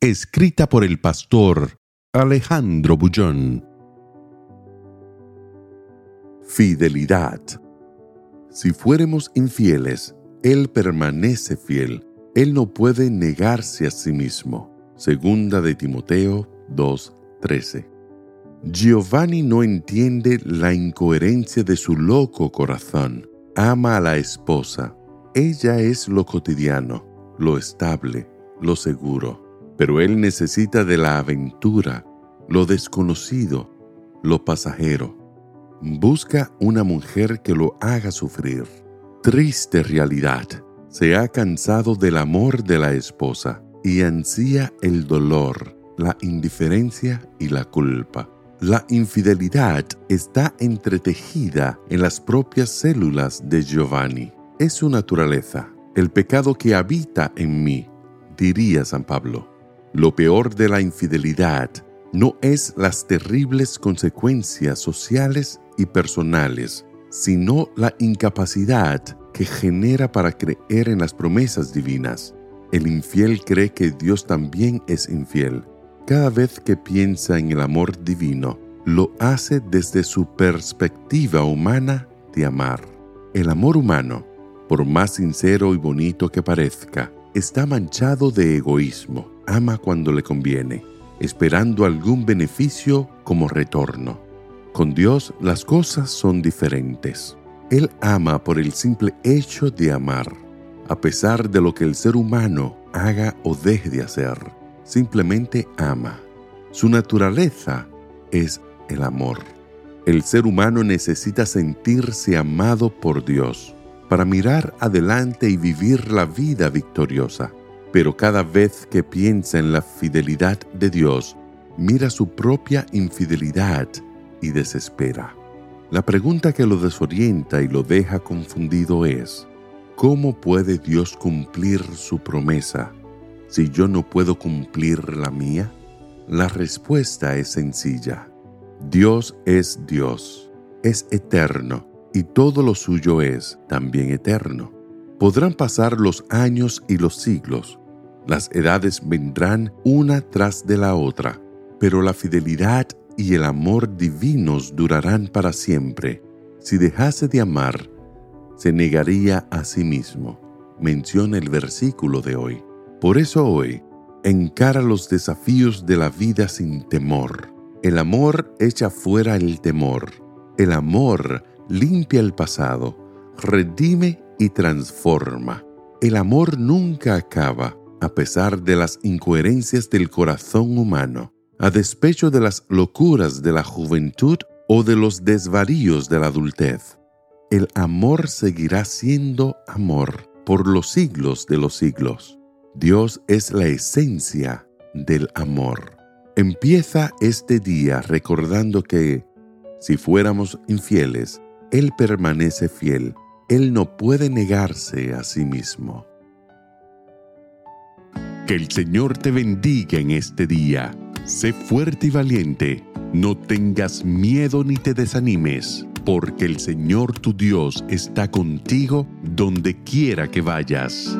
Escrita por el pastor Alejandro Bullón. Fidelidad. Si fuéramos infieles, Él permanece fiel. Él no puede negarse a sí mismo. Segunda de Timoteo 2:13. Giovanni no entiende la incoherencia de su loco corazón. Ama a la esposa. Ella es lo cotidiano, lo estable, lo seguro pero él necesita de la aventura, lo desconocido, lo pasajero. Busca una mujer que lo haga sufrir. Triste realidad. Se ha cansado del amor de la esposa y ansía el dolor, la indiferencia y la culpa. La infidelidad está entretejida en las propias células de Giovanni. Es su naturaleza, el pecado que habita en mí, diría San Pablo. Lo peor de la infidelidad no es las terribles consecuencias sociales y personales, sino la incapacidad que genera para creer en las promesas divinas. El infiel cree que Dios también es infiel. Cada vez que piensa en el amor divino, lo hace desde su perspectiva humana de amar. El amor humano, por más sincero y bonito que parezca, está manchado de egoísmo ama cuando le conviene, esperando algún beneficio como retorno. Con Dios las cosas son diferentes. Él ama por el simple hecho de amar, a pesar de lo que el ser humano haga o deje de hacer. Simplemente ama. Su naturaleza es el amor. El ser humano necesita sentirse amado por Dios para mirar adelante y vivir la vida victoriosa pero cada vez que piensa en la fidelidad de Dios, mira su propia infidelidad y desespera. La pregunta que lo desorienta y lo deja confundido es, ¿cómo puede Dios cumplir su promesa si yo no puedo cumplir la mía? La respuesta es sencilla. Dios es Dios, es eterno y todo lo suyo es también eterno. Podrán pasar los años y los siglos, las edades vendrán una tras de la otra, pero la fidelidad y el amor divinos durarán para siempre. Si dejase de amar, se negaría a sí mismo, menciona el versículo de hoy. Por eso hoy, encara los desafíos de la vida sin temor. El amor echa fuera el temor. El amor limpia el pasado, redime y transforma. El amor nunca acaba, a pesar de las incoherencias del corazón humano, a despecho de las locuras de la juventud o de los desvaríos de la adultez. El amor seguirá siendo amor por los siglos de los siglos. Dios es la esencia del amor. Empieza este día recordando que, si fuéramos infieles, Él permanece fiel él no puede negarse a sí mismo. Que el Señor te bendiga en este día. Sé fuerte y valiente. No tengas miedo ni te desanimes, porque el Señor tu Dios está contigo donde quiera que vayas.